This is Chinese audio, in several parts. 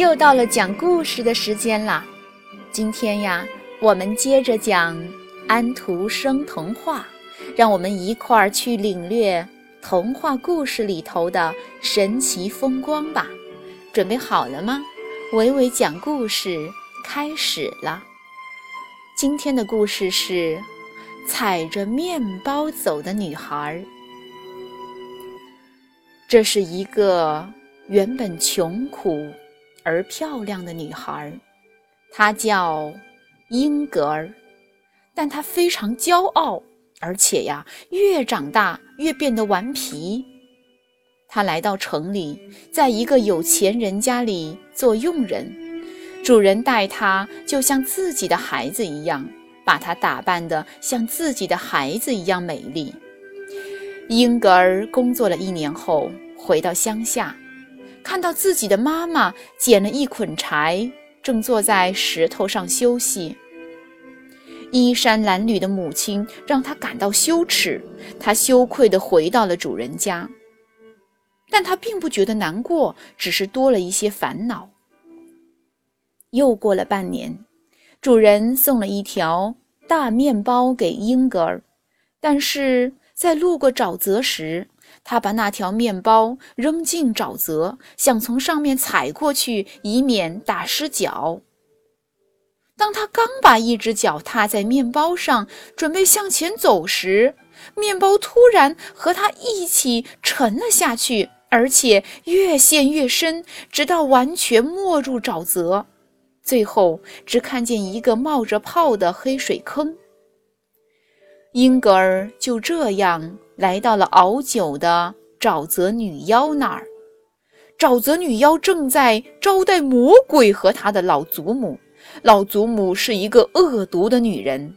又到了讲故事的时间啦！今天呀，我们接着讲安徒生童话，让我们一块儿去领略童话故事里头的神奇风光吧。准备好了吗？伟伟讲故事开始了。今天的故事是踩着面包走的女孩。这是一个原本穷苦而漂亮的女孩，她叫英格尔，但她非常骄傲，而且呀，越长大越变得顽皮。她来到城里，在一个有钱人家里做佣人，主人待她就像自己的孩子一样，把她打扮得像自己的孩子一样美丽。英格尔工作了一年后，回到乡下，看到自己的妈妈捡了一捆柴，正坐在石头上休息。衣衫褴褛的母亲让他感到羞耻，他羞愧地回到了主人家，但他并不觉得难过，只是多了一些烦恼。又过了半年，主人送了一条大面包给英格尔，但是。在路过沼泽时，他把那条面包扔进沼泽，想从上面踩过去，以免打湿脚。当他刚把一只脚踏在面包上，准备向前走时，面包突然和他一起沉了下去，而且越陷越深，直到完全没入沼泽，最后只看见一个冒着泡的黑水坑。英格尔就这样来到了熬酒的沼泽女妖那儿。沼泽女妖正在招待魔鬼和他的老祖母。老祖母是一个恶毒的女人。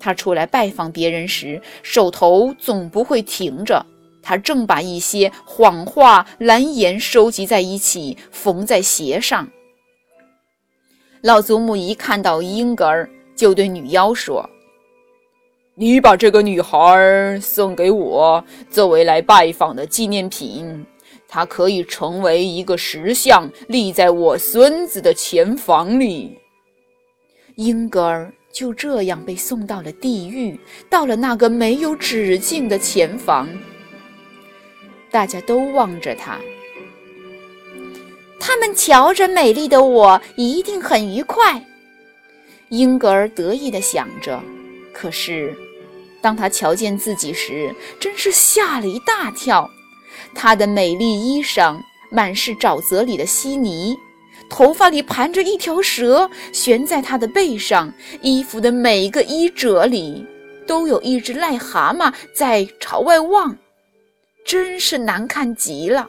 她出来拜访别人时，手头总不会停着。她正把一些谎话、蓝言收集在一起，缝在鞋上。老祖母一看到英格尔，就对女妖说。你把这个女孩送给我作为来拜访的纪念品，她可以成为一个石像，立在我孙子的前房里。英格尔就这样被送到了地狱，到了那个没有止境的前房。大家都望着他，他们瞧着美丽的我，一定很愉快。英格尔得意地想着，可是。当他瞧见自己时，真是吓了一大跳。她的美丽衣裳满是沼泽里的稀泥，头发里盘着一条蛇，悬在他的背上。衣服的每一个衣褶里都有一只癞蛤蟆在朝外望，真是难看极了。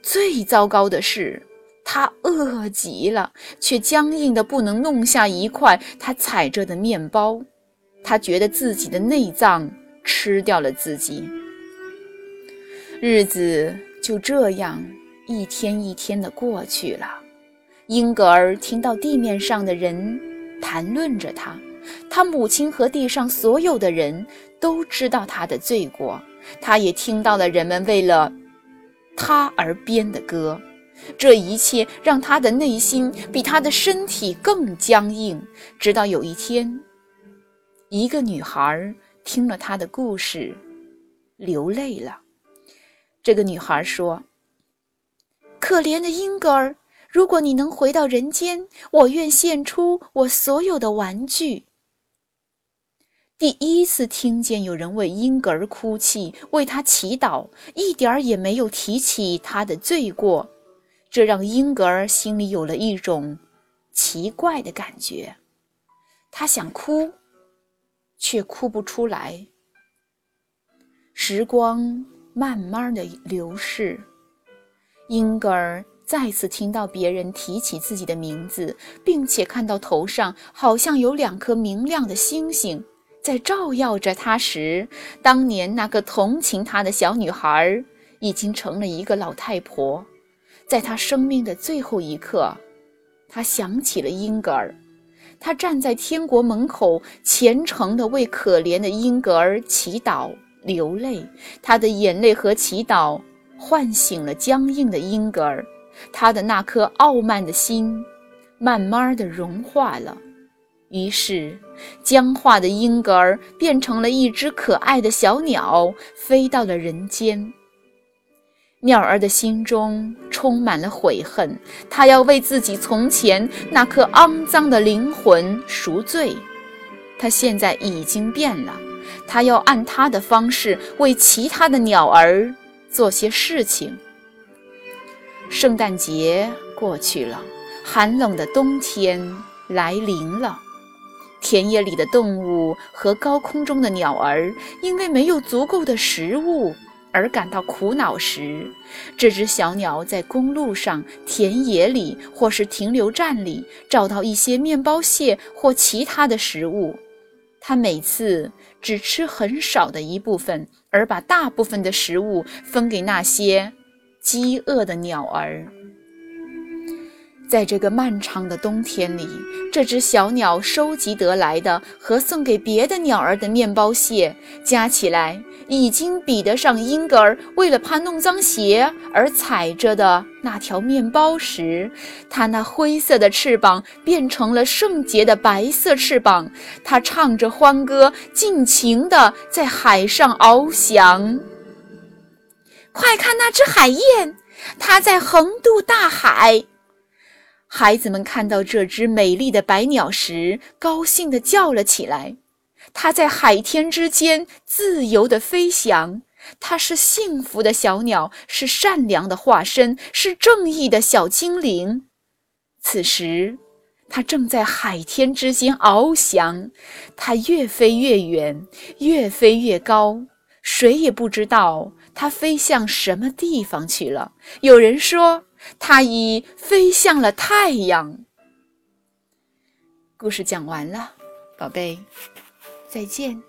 最糟糕的是，他饿极了，却僵硬的不能弄下一块他踩着的面包。他觉得自己的内脏吃掉了自己，日子就这样一天一天的过去了。英格尔听到地面上的人谈论着他，他母亲和地上所有的人都知道他的罪过。他也听到了人们为了他而编的歌，这一切让他的内心比他的身体更僵硬。直到有一天。一个女孩听了他的故事，流泪了。这个女孩说：“可怜的英格尔，如果你能回到人间，我愿献出我所有的玩具。”第一次听见有人为英格尔哭泣，为他祈祷，一点儿也没有提起他的罪过，这让英格尔心里有了一种奇怪的感觉。他想哭。却哭不出来。时光慢慢的流逝，英格尔再次听到别人提起自己的名字，并且看到头上好像有两颗明亮的星星在照耀着他时，当年那个同情他的小女孩已经成了一个老太婆。在他生命的最后一刻，他想起了英格尔。他站在天国门口，虔诚地为可怜的英格尔祈祷、流泪。他的眼泪和祈祷唤醒了僵硬的英格尔，他的那颗傲慢的心慢慢的融化了。于是，僵化的英格尔变成了一只可爱的小鸟，飞到了人间。鸟儿的心中充满了悔恨，它要为自己从前那颗肮脏的灵魂赎罪。它现在已经变了，它要按它的方式为其他的鸟儿做些事情。圣诞节过去了，寒冷的冬天来临了。田野里的动物和高空中的鸟儿，因为没有足够的食物而感到苦恼时，这只小鸟在公路上、田野里或是停留站里找到一些面包屑或其他的食物。它每次只吃很少的一部分，而把大部分的食物分给那些饥饿的鸟儿。在这个漫长的冬天里，这只小鸟收集得来的和送给别的鸟儿的面包屑加起来，已经比得上英格尔为了怕弄脏鞋而踩着的那条面包时，它那灰色的翅膀变成了圣洁的白色翅膀。它唱着欢歌，尽情地在海上翱翔。快看那只海燕，它在横渡大海。孩子们看到这只美丽的白鸟时，高兴地叫了起来。它在海天之间自由地飞翔。它是幸福的小鸟，是善良的化身，是正义的小精灵。此时，它正在海天之间翱翔。它越飞越远，越飞越高，谁也不知道它飞向什么地方去了。有人说。它已飞向了太阳。故事讲完了，宝贝，再见。